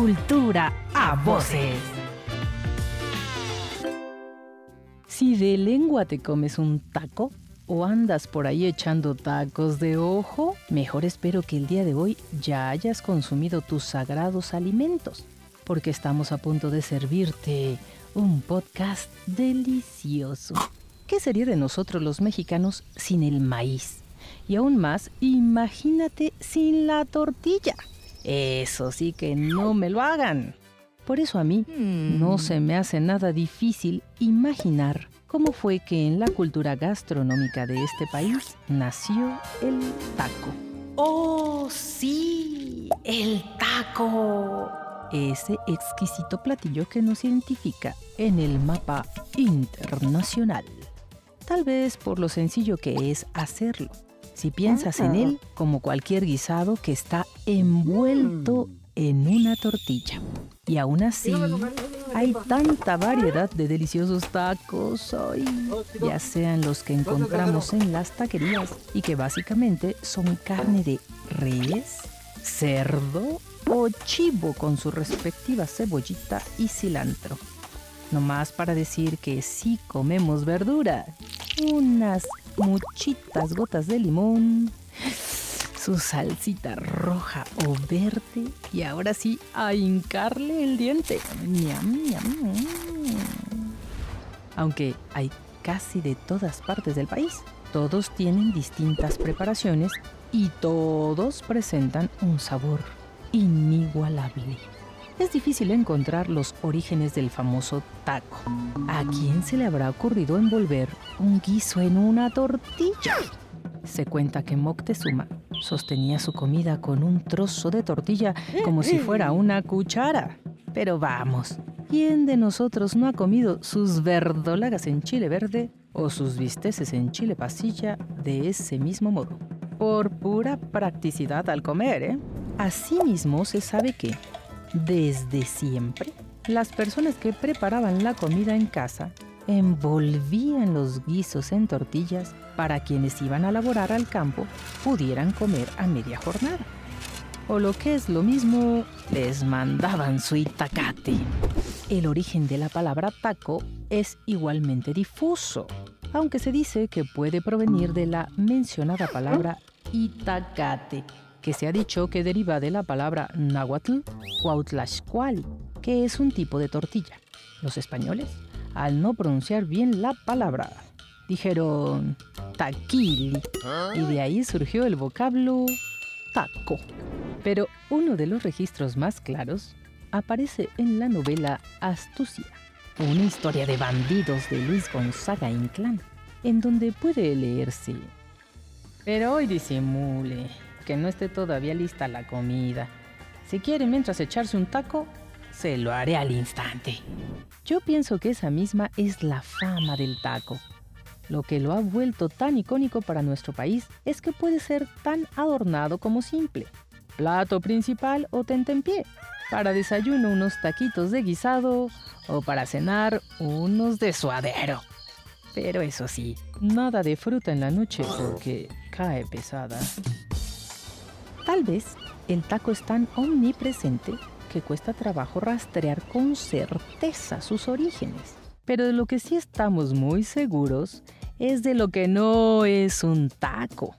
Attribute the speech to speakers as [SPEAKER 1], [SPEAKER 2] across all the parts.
[SPEAKER 1] Cultura a voces. Si de lengua te comes un taco o andas por ahí echando tacos de ojo, mejor espero que el día de hoy ya hayas consumido tus sagrados alimentos, porque estamos a punto de servirte un podcast delicioso. ¿Qué sería de nosotros los mexicanos sin el maíz? Y aún más, imagínate sin la tortilla. Eso sí que no me lo hagan. Por eso a mí no se me hace nada difícil imaginar cómo fue que en la cultura gastronómica de este país nació el taco. ¡Oh, sí! ¡El taco! Ese exquisito platillo que nos identifica en el mapa internacional. Tal vez por lo sencillo que es hacerlo si piensas en él como cualquier guisado que está envuelto en una tortilla. Y aún así, hay tanta variedad de deliciosos tacos hoy, ya sean los que encontramos en las taquerías y que básicamente son carne de res, cerdo o chivo con su respectiva cebollita y cilantro. No más para decir que sí comemos verdura, unas muchitas gotas de limón, su salsita roja o verde y ahora sí a hincarle el diente. Aunque hay casi de todas partes del país, todos tienen distintas preparaciones y todos presentan un sabor inigualable es difícil encontrar los orígenes del famoso taco. ¿A quién se le habrá ocurrido envolver un guiso en una tortilla? Se cuenta que Moctezuma sostenía su comida con un trozo de tortilla como si fuera una cuchara. Pero vamos, ¿quién de nosotros no ha comido sus verdolagas en chile verde o sus bisteces en chile pasilla de ese mismo modo? Por pura practicidad al comer, ¿eh? Asimismo se sabe que desde siempre, las personas que preparaban la comida en casa envolvían los guisos en tortillas para quienes iban a laborar al campo pudieran comer a media jornada. O lo que es lo mismo, les mandaban su itacate. El origen de la palabra taco es igualmente difuso, aunque se dice que puede provenir de la mencionada palabra itacate, que se ha dicho que deriva de la palabra náhuatl cuautlaxcuali, que es un tipo de tortilla. Los españoles, al no pronunciar bien la palabra, dijeron taquili y de ahí surgió el vocablo taco. Pero uno de los registros más claros aparece en la novela Astucia, una historia de bandidos de Luis Gonzaga Inclán, en donde puede leerse. Pero hoy disimule, que no esté todavía lista la comida. Si quiere mientras echarse un taco, se lo haré al instante. Yo pienso que esa misma es la fama del taco. Lo que lo ha vuelto tan icónico para nuestro país es que puede ser tan adornado como simple. Plato principal o tentempié. Para desayuno unos taquitos de guisado o para cenar unos de suadero. Pero eso sí, nada de fruta en la noche porque cae pesada. Tal vez el taco es tan omnipresente que cuesta trabajo rastrear con certeza sus orígenes. Pero de lo que sí estamos muy seguros es de lo que no es un taco,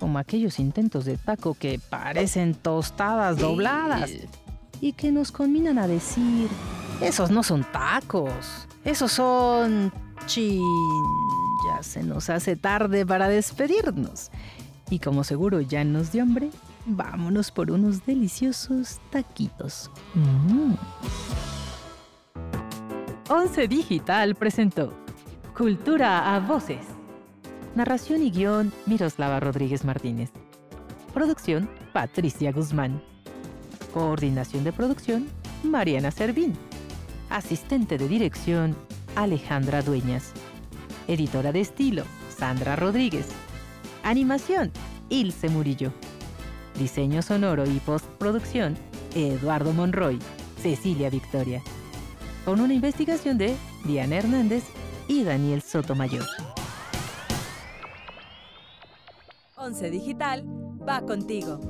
[SPEAKER 1] como aquellos intentos de taco que parecen tostadas dobladas y que nos conminan a decir, esos no son tacos, esos son... Chin, ya se nos hace tarde para despedirnos. Y como seguro ya nos dio hambre, vámonos por unos deliciosos taquitos. Mm. Once Digital presentó Cultura a Voces. Narración y guion Miroslava Rodríguez Martínez. Producción Patricia Guzmán. Coordinación de producción Mariana Servín. Asistente de dirección Alejandra Dueñas. Editora de estilo Sandra Rodríguez. Animación Ilse Murillo. Diseño sonoro y postproducción, Eduardo Monroy, Cecilia Victoria. Con una investigación de Diana Hernández y Daniel Sotomayor.
[SPEAKER 2] Once Digital va contigo.